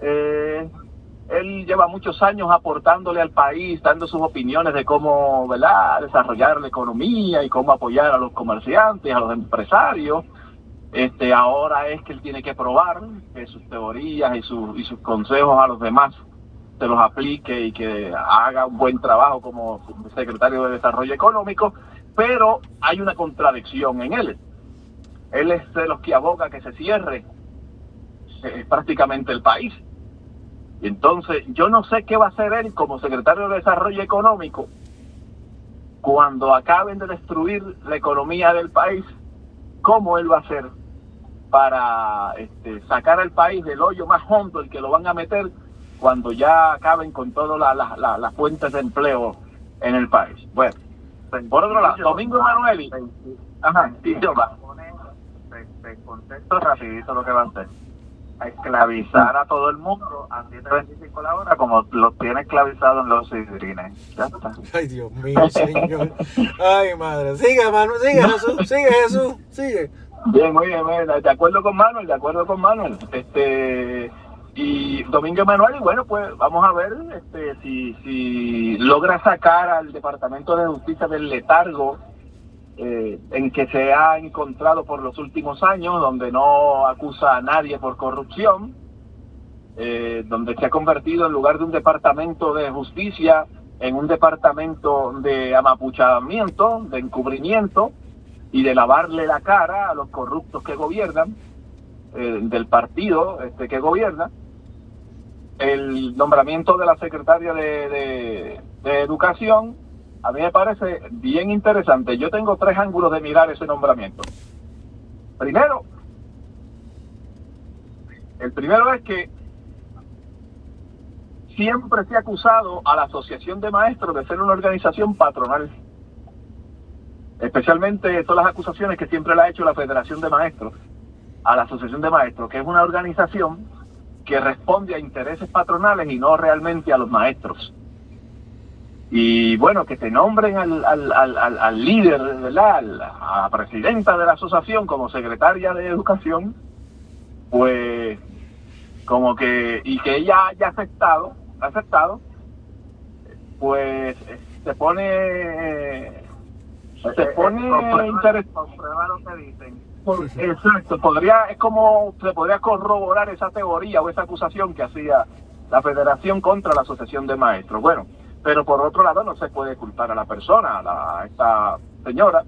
Eh, él lleva muchos años aportándole al país, dando sus opiniones de cómo ¿verdad? desarrollar la economía y cómo apoyar a los comerciantes, a los empresarios. Este, ahora es que él tiene que probar que sus teorías y, sus y sus consejos a los demás se los aplique y que haga un buen trabajo como secretario de Desarrollo Económico, pero hay una contradicción en él. Él es de los que aboga que se cierre eh, prácticamente el país. Y entonces yo no sé qué va a hacer él como secretario de Desarrollo Económico cuando acaben de destruir la economía del país, cómo él va a hacer para este, sacar al país del hoyo más hondo, el que lo van a meter cuando ya acaben con todas las fuentes de empleo en el país. Bueno, por otro lado, Domingo Emanueli. Ajá, sí, yo va. Te contesto rapidito lo que va a hacer. A esclavizar a todo el mundo a 7.25 la hora como los tiene esclavizados en los sidrines. Ya está. Ay, Dios mío, señor. Ay, madre. Sigue, Manuel, sigue, Jesús, sigue, Jesús, sigue. Bien, muy bien, de acuerdo con Manuel, de acuerdo con Manuel. Este, y Domingo Emanuel, y bueno, pues vamos a ver este, si, si logra sacar al Departamento de Justicia del letargo eh, en que se ha encontrado por los últimos años, donde no acusa a nadie por corrupción, eh, donde se ha convertido en lugar de un departamento de justicia en un departamento de amapuchamiento, de encubrimiento y de lavarle la cara a los corruptos que gobiernan eh, del partido este, que gobierna, el nombramiento de la secretaria de, Educación, a mí me parece bien interesante. Yo tengo tres ángulos de mirar ese nombramiento. Primero, el primero es que siempre se ha acusado a la Asociación de Maestros de ser una organización patronal. Especialmente todas las acusaciones que siempre le ha hecho la Federación de Maestros a la Asociación de Maestros, que es una organización que responde a intereses patronales y no realmente a los maestros. Y bueno, que te nombren al, al, al, al líder, ¿verdad? a la presidenta de la asociación como secretaria de educación, pues como que, y que ella haya aceptado, aceptado, pues se pone, se pone interesante. lo que dicen exacto, podría, es como se podría corroborar esa teoría o esa acusación que hacía la federación contra la asociación de maestros. Bueno, pero por otro lado no se puede culpar a la persona, a, esta señora,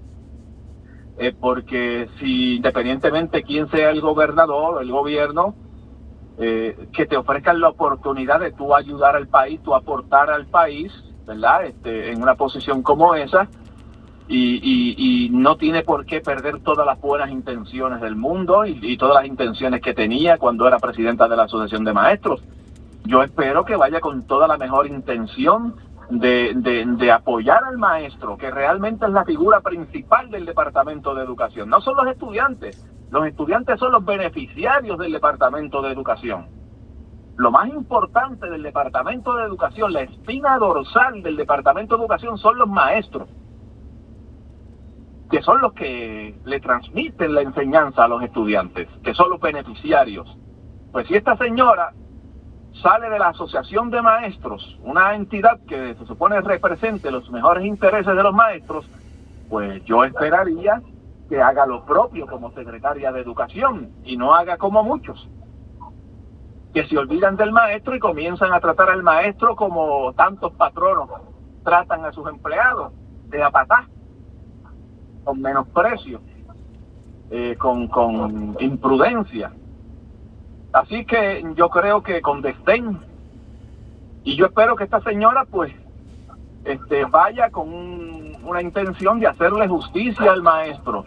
eh, porque si independientemente quién sea el gobernador el gobierno, eh, que te ofrezcan la oportunidad de tú ayudar al país, tú aportar al país, ¿verdad? Este, en una posición como esa, y, no tiene por qué perder todas las buenas intenciones del mundo y, todas las intenciones que tenía cuando era presidenta de la Asociación de Maestros. Yo espero que vaya con toda la mejor intención de, de, apoyar al maestro, que realmente es la figura principal del Departamento de Educación. No son los estudiantes, los estudiantes son los beneficiarios del Departamento de Educación. Lo más importante del Departamento de Educación, la espina dorsal del Departamento de Educación son los maestros que son los que le transmiten la enseñanza a los estudiantes, que son los beneficiarios. Pues si esta señora sale de la Asociación de Maestros, una entidad que se supone represente los mejores intereses de los maestros, pues yo esperaría que haga lo propio como secretaria de Educación y no haga como muchos, que se olvidan del maestro y comienzan a tratar al maestro como tantos patronos tratan a sus empleados, de apatá con menosprecio, eh, con, con imprudencia. Así que yo creo que con desdén. Y yo espero que esta señora pues este, vaya con una intención de hacerle justicia al maestro.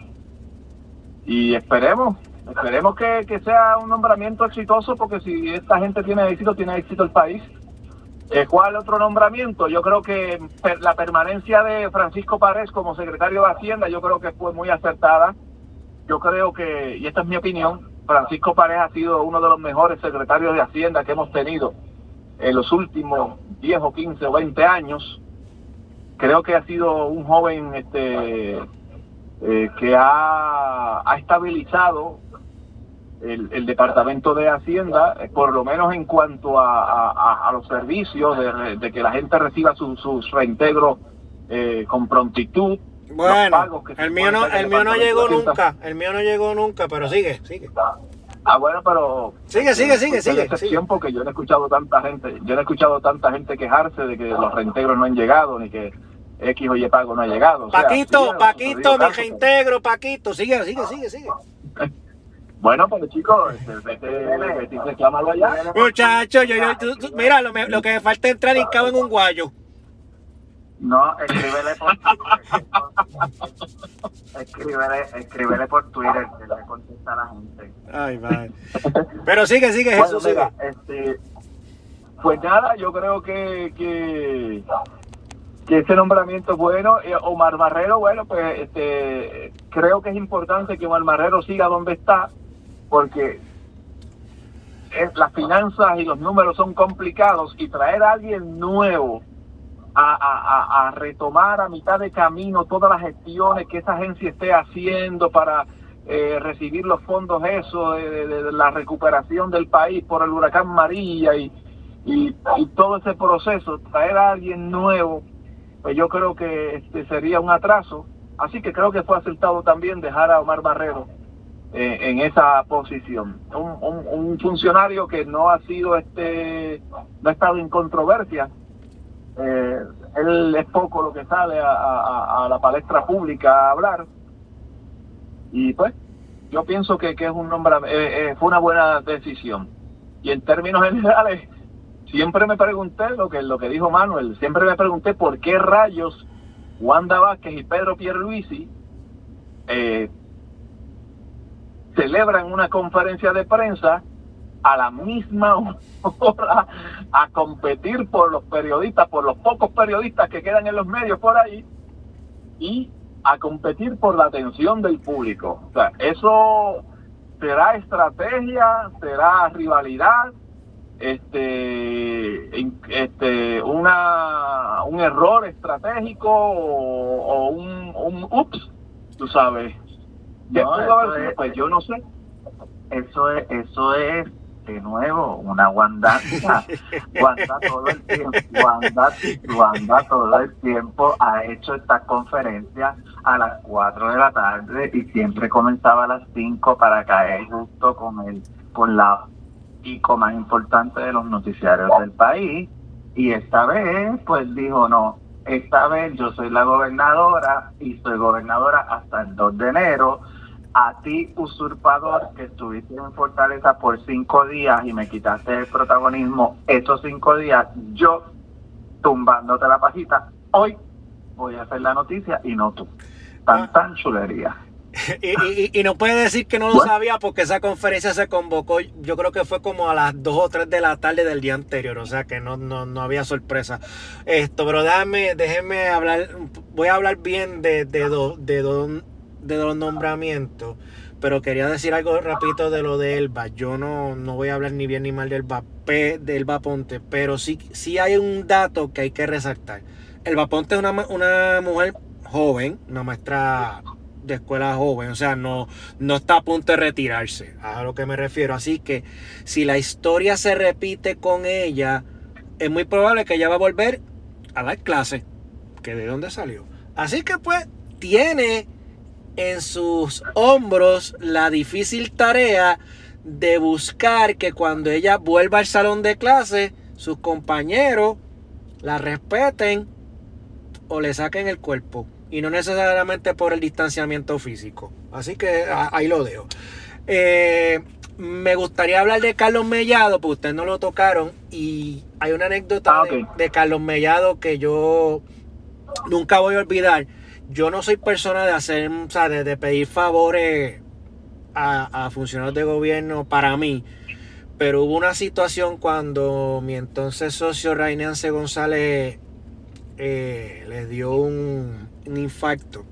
Y esperemos, esperemos que, sea un nombramiento exitoso porque si esta gente tiene éxito, tiene éxito el país. Eh, ¿Cuál otro nombramiento? Yo creo que la permanencia de Francisco Párez como secretario de Hacienda, yo creo que fue muy acertada. Yo creo que, y esta es mi opinión, Francisco Párez ha sido uno de los mejores secretarios de Hacienda que hemos tenido en los últimos 10 o 15 o 20 años. Creo que ha sido un joven este, eh, que ha, ha estabilizado el, Departamento de Hacienda, eh, por lo menos en cuanto a, los servicios, de, que la gente reciba sus su reintegros eh, con prontitud. Bueno, el mío no, el mío no llegó nunca, el mío no llegó nunca, pero sigue, sigue. Ah, bueno, pero sigue, sigue, sigue, sigue. tiempo que yo no he escuchado tanta gente, yo no he escuchado tanta gente quejarse de que los reintegros no han llegado ni que X o Y pago no ha llegado. Paquito, Paquito, mi reintegro, Paquito, sigue, sigue, sigue, sigue. Bueno, pues chicos, vete, vete, reclámalo allá. Muchacho, yo, yo, mira, lo, lo, que me falta es entrar cago en un guayo. No, escríbele por escríbele, escríbele por Twitter, que le contesta a la gente. Ay, vale. Pero sigue, sigue, Jesús, sigue. Este, pues nada, yo creo que, que, que ese nombramiento es bueno. Eh, Omar Marrero, bueno, pues este, creo que es importante que Omar Marrero siga donde está porque las finanzas y los números son complicados y traer a alguien nuevo a, retomar a mitad de camino todas las gestiones que esa agencia esté haciendo para eh, recibir los fondos eso de, la recuperación del país por el huracán María y, todo ese proceso, traer a alguien nuevo, pues yo creo que este sería un atraso. Así que creo que fue acertado también dejar a Omar Barrero eh, en esa posición. Un, funcionario que no ha sido, este, no ha estado en controversia. Eh, él es poco lo que sale a, la palestra pública a hablar. Y pues, yo pienso que, es un nombre, eh, fue una buena decisión. Y en términos generales, siempre me pregunté lo que, lo que dijo Manuel, siempre me pregunté por qué rayos Wanda Vázquez y Pedro Pierluisi eh, celebran una conferencia de prensa a la misma hora a competir por los periodistas, por los pocos periodistas que quedan en los medios por ahí y a competir por la atención del público. O sea, eso será estrategia, será rivalidad, este, este, una, un error estratégico o, un, un ups, tú sabes. Pues yo no sé. Eso es, eso es de nuevo una Wanda, Wanda todo el tiempo, Wanda, todo el tiempo ha hecho esta conferencia a las 4 de la tarde y siempre comenzaba a las 5 para caer justo con el con la pico más importante de los noticiarios del país. Y esta vez pues dijo no esta vez yo soy la gobernadora y soy gobernadora hasta el 2 de enero a ti, usurpador, que estuviste en Fortaleza por cinco días y me quitaste el protagonismo esos cinco días, yo tumbándote la pajita, hoy voy a hacer la noticia y no tú. Tan, tan chulería. Y, y- y no puede decir que no lo sabía porque esa conferencia se convocó, yo creo que fue como a las 2 o 3 de la tarde del día anterior, o sea que no, no, no había sorpresa. Esto, pero déjame, déjenme hablar, voy a hablar bien de, de, do- de, do- de los nombramientos, pero quería decir algo rapidito de lo de Elba. Yo no, no voy a hablar ni bien ni mal de Elba, Elba Ponte, pero sí, sí hay un dato que hay que resaltar. Elba Ponte es una, una mujer joven, una maestra de escuela joven, o sea, no, no está a punto de retirarse, a lo que me refiero. Así que si la historia se repite con ella, es muy probable que ella va a volver a dar clase, que de dónde salió. Así que pues tiene en sus hombros la difícil tarea de buscar que cuando ella vuelva al salón de clase, sus compañeros la respeten o le saquen el cuerpo. Y no necesariamente por el distanciamiento físico. Así que ahí lo dejo. Eh, me gustaría hablar de Carlos Mellado, porque ustedes no lo tocaron. Y hay una anécdota Ah, de- de, Carlos Mellado que yo nunca voy a olvidar. Yo no soy persona de hacer, o de, pedir favores a, funcionarios de gobierno para mí. Pero hubo una situación cuando mi entonces socio Rainance González eh, le dio un, un infarto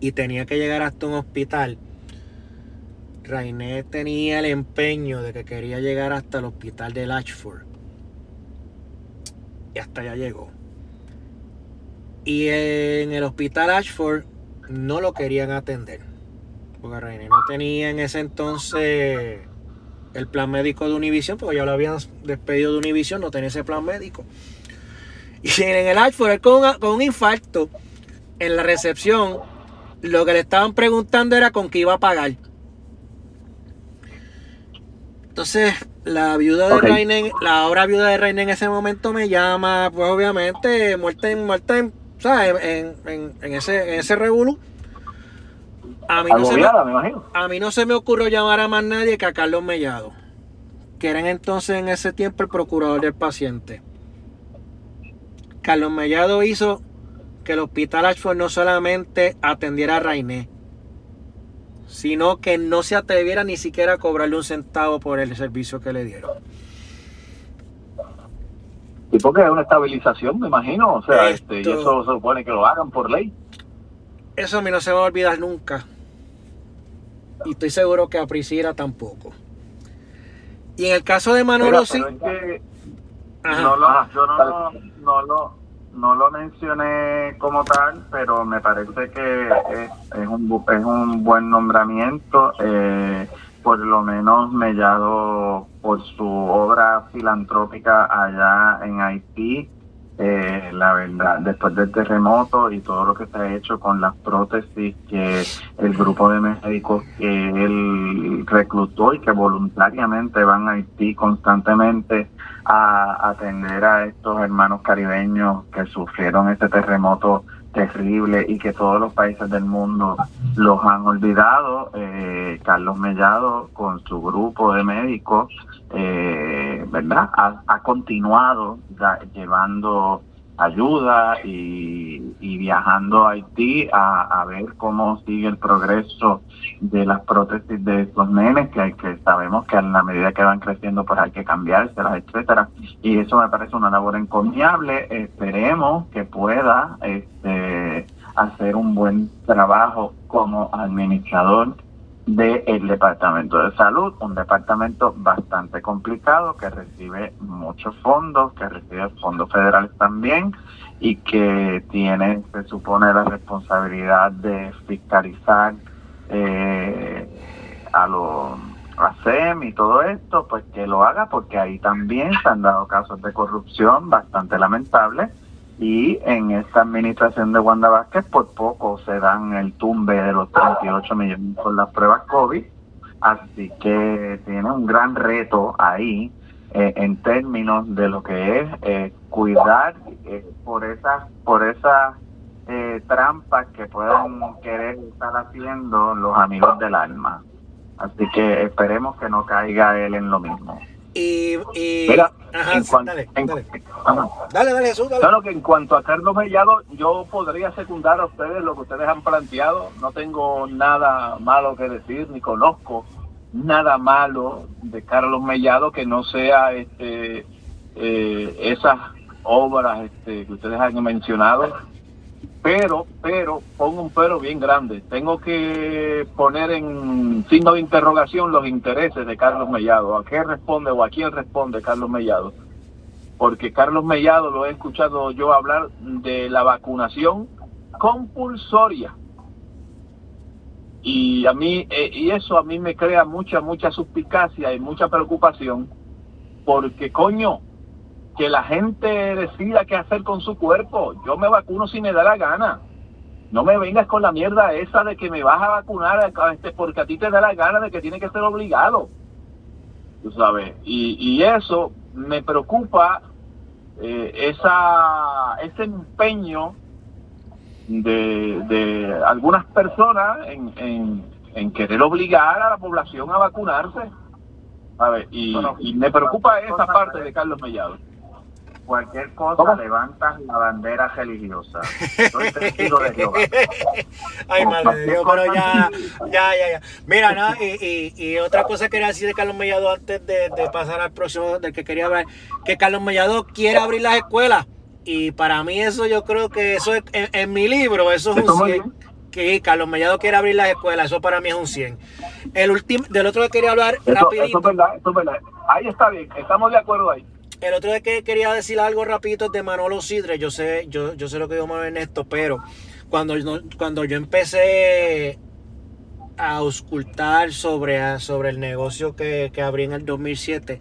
y tenía que llegar hasta un hospital. Rainé tenía el empeño de que quería llegar hasta el hospital de Latchford. Y hasta allá llegó. Y en el hospital Ashford no lo querían atender. Porque Rainé no tenía en ese entonces el plan médico de Univision, porque ya lo habían despedido de Univision, no tenía ese plan médico. Y en el Ashford, él con, con un infarto, en la recepción, lo que le estaban preguntando era con qué iba a pagar. Entonces, la viuda de Ok. Rainen, la ahora viuda de Rainen en ese momento me llama, pues obviamente, muerta en, muerta en, ¿sabes? En, en, en ese, en ese revolú. A mí, no se me, Agobiada, me imagino. a mí no se me ocurrió llamar a más nadie que a Carlos Mellado, que era entonces en ese tiempo el procurador del paciente. Carlos Mellado hizo que el hospital Ashford no solamente atendiera a Rainé, sino que no se atreviera ni siquiera a cobrarle un centavo por el servicio que le dieron. Y porque es una estabilización, me imagino. O sea, Esto- este, y eso se supone que lo hagan por ley. Eso a mí no se me va a olvidar nunca. Y estoy seguro que a Priscila tampoco. Y en el caso de Manolo, sí. es que no lo, Ah, yo no, lo- no lo no lo mencioné como tal, pero me parece que es, es un bu- es un buen nombramiento. eh, por lo menos Mellado por su obra filantrópica allá en Haití. eh, la verdad, después del terremoto y todo lo que se ha hecho con las prótesis que el grupo de médicos que él reclutó y que voluntariamente van a Haití constantemente a atender a estos hermanos caribeños que sufrieron este terremoto terrible y que todos los países del mundo los han olvidado. Eh, Carlos Mellado con su grupo de médicos, eh, ¿verdad? Ha, ha continuado llevando ayuda y, y viajando a Haití a, a ver cómo sigue el progreso de las prótesis de estos nenes, que, que sabemos que a la medida que van creciendo pues hay que cambiárselas, etcétera. Y eso me parece una labor encomiable. Esperemos que pueda este, hacer un buen trabajo como administrador del Departamento de Salud, un departamento bastante complicado que recibe muchos fondos, que recibe fondos federales también y que tiene, se supone, la responsabilidad de fiscalizar eh, a los a y todo esto, pues que lo haga porque ahí también se han dado casos de corrupción bastante lamentables y en esta administración de Wanda Vázquez por poco se dan el tumbe de los 38 millones con las pruebas COVID, así que tiene un gran reto ahí eh, en términos de lo que es eh, cuidar eh, por esas por esas eh, trampas que puedan querer estar haciendo los amigos del alma. Así que esperemos que no caiga él en lo mismo. Y, y Mira, ajá, en sí, cuan- dale, en- dale. Ajá. Dale, dale, Jesús, dale. Claro que en cuanto a Carlos Mellado, yo podría secundar a ustedes lo que ustedes han planteado. No tengo nada malo que decir, ni conozco nada malo de Carlos Mellado que no sea este eh, esas obras este, que ustedes han mencionado. Pero, pero, pongo un pero bien grande. Tengo que poner en signo de interrogación los intereses de Carlos Mellado. ¿A qué responde o a quién responde Carlos Mellado? porque Carlos Mellado lo he escuchado yo hablar de la vacunación compulsoria. Y a mí eh, y eso a mí me crea mucha mucha suspicacia y mucha preocupación porque coño que la gente decida qué hacer con su cuerpo. Yo me vacuno si me da la gana. No me vengas con la mierda esa de que me vas a vacunar a- este, porque a ti te da la gana de que tiene que ser obligado. Tú sabes. Y, y eso me preocupa eh, esa ese empeño de, de algunas personas en, en, en querer obligar a la población a vacunarse. A ver, y, Bueno, y me preocupa esa parte de Carlos Mellado. Cualquier cosa ¿Cómo? levantas la bandera religiosa. Soy testigo de Jehová. Ay, madre de Dios, pero ya, ya, ya, ya. Mira, nada, y, y, y otra cosa que quería decir de Carlos Mellado antes de, de pasar al próximo del que quería hablar, que Carlos Mellado quiere abrir las escuelas. Y para mí eso yo creo que eso es, en, en mi libro, eso es un muy 100. Que Carlos Mellado quiere abrir las escuelas, eso para mí es un 100. El último, del otro que quería hablar Eso, eso rapidito. es verdad, eso es verdad. Ahí está bien, estamos de acuerdo ahí. El otro de que quería decir algo rapidito es de Manolo Sidre. Yo sé, yo, yo sé lo que dijo Manuel Ernesto, pero cuando, yo- cuando yo empecé a auscultar sobre, sobre el negocio que, que abrí en el 2007,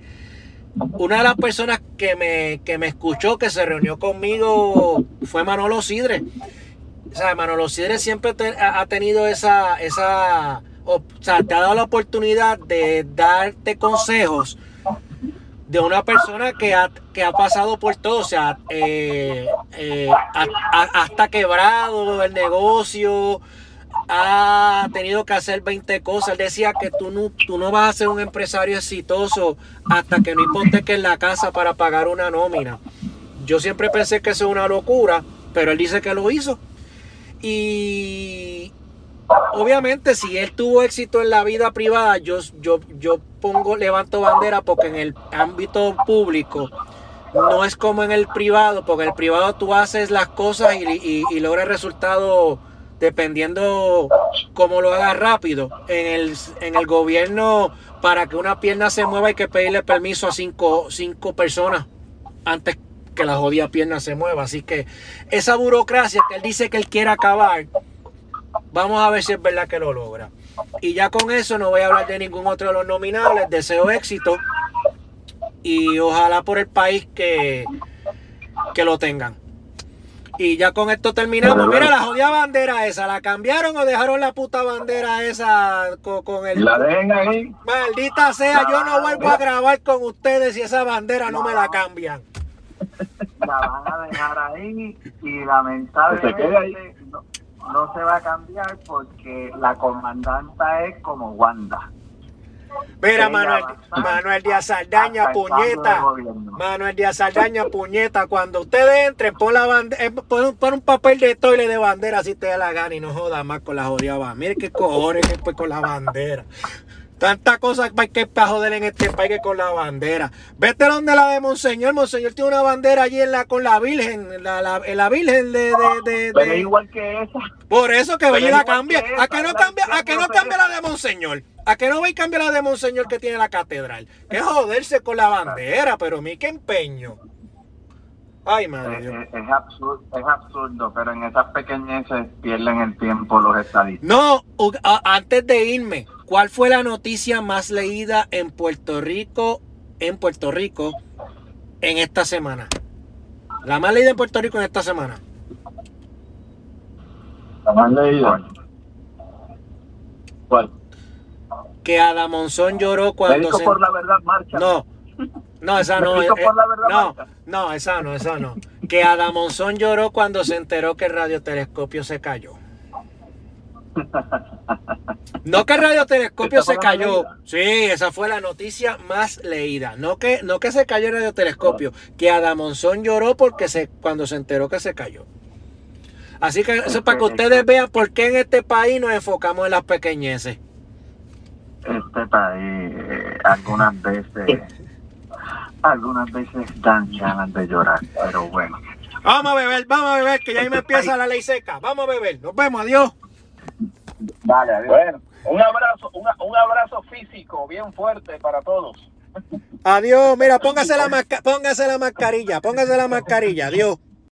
una de las personas que me, que me escuchó, que se reunió conmigo, fue Manolo Sidre. O sea, Manolo Sidre siempre ha ha tenido esa, esa, o sea, te ha dado la oportunidad de darte consejos de una persona que ha, que ha pasado por todo, o sea, eh, eh, ha- ha- hasta quebrado el negocio, ha tenido que hacer 20 cosas. Él decía que tú no, tú no vas a ser un empresario exitoso hasta que no hipoteques la casa para pagar una nómina. Yo siempre pensé que eso es una locura, pero él dice que lo hizo. Y obviamente si él tuvo éxito en la vida privada, yo, yo, yo pongo, levanto bandera porque en el ámbito público no es como en el privado, porque en el privado tú haces las cosas y, y, y logras resultados dependiendo cómo lo hagas rápido. En el, en el gobierno, para que una pierna se mueva hay que pedirle permiso a cinco, cinco personas antes que la jodida pierna se mueva. Así que esa burocracia que él dice que él quiere acabar, vamos a ver si es verdad que lo logra. Y ya con eso no voy a hablar de ningún otro de los nominables. Deseo éxito y ojalá por el país que, que lo tengan. Y ya con esto terminamos. Mira la jodida bandera esa, ¿la cambiaron o dejaron la puta bandera esa con, con el... La dejen ahí. Maldita sea, yo no vuelvo a grabar con ustedes si esa bandera no me la cambian. La van a dejar ahí y Que se quede ahí. lamentablemente no, no se va a cambiar porque la comandanta es como Wanda. Mira, Manuel, Manuel Díaz Saldaña, puñeta. Manuel Díaz Saldaña, puñeta. Cuando ustedes entren, pon, la bandera, pon, un- pon un papel de toile de bandera si te da la gana y no joda más con la jodida bandera. Mire qué cojones que pues con la bandera. Tanta cosa que hay que joder en este país que con la bandera. Vete donde la de Monseñor. Monseñor tiene una bandera allí en la, con la Virgen. La, la, en la Virgen de, de, de- igual que esa. por eso que vaya y la que ¿A que no cambia, la- a que no cambia la de Monseñor? ¿A que no ve y cambia la de Monseñor que tiene la catedral? Que joderse con la bandera, pero mi qué empeño. Ay, madre Es, es- es absurdo, es absurdo, pero en esas pequeñeces pierden el tiempo los estadistas. No, antes de irme, ¿cuál fue la noticia más leída en Puerto Rico, en Puerto Rico, en esta semana? La más leída en Puerto Rico en esta semana. La más leída. ¿Cuál? Que Adamonzón lloró cuando Médico se... por la verdad marcha. No, no, esa no. Eh, no, no, esa no, esa no. Que Adamonzón lloró cuando se enteró que el radiotelescopio se cayó. No que el radiotelescopio se cayó. Sí, esa fue la noticia más leída. No que, no que se cayó el radiotelescopio, que Adamonzón lloró porque se, cuando se enteró que se cayó. Así que eso es para que ustedes vean por qué en este país nos enfocamos en las pequeñeces. Este país eh, algunas veces, algunas veces dan ganas de llorar, pero bueno. Vamos a beber, vamos a beber, que ya ahí me empieza la ley seca. Vamos a beber. Nos vemos, adiós. Dale, adiós. Bueno, un abrazo, una- un abrazo físico bien fuerte para todos. Adiós, mira, póngase la, masca- póngase la mascarilla, póngase la mascarilla, adiós.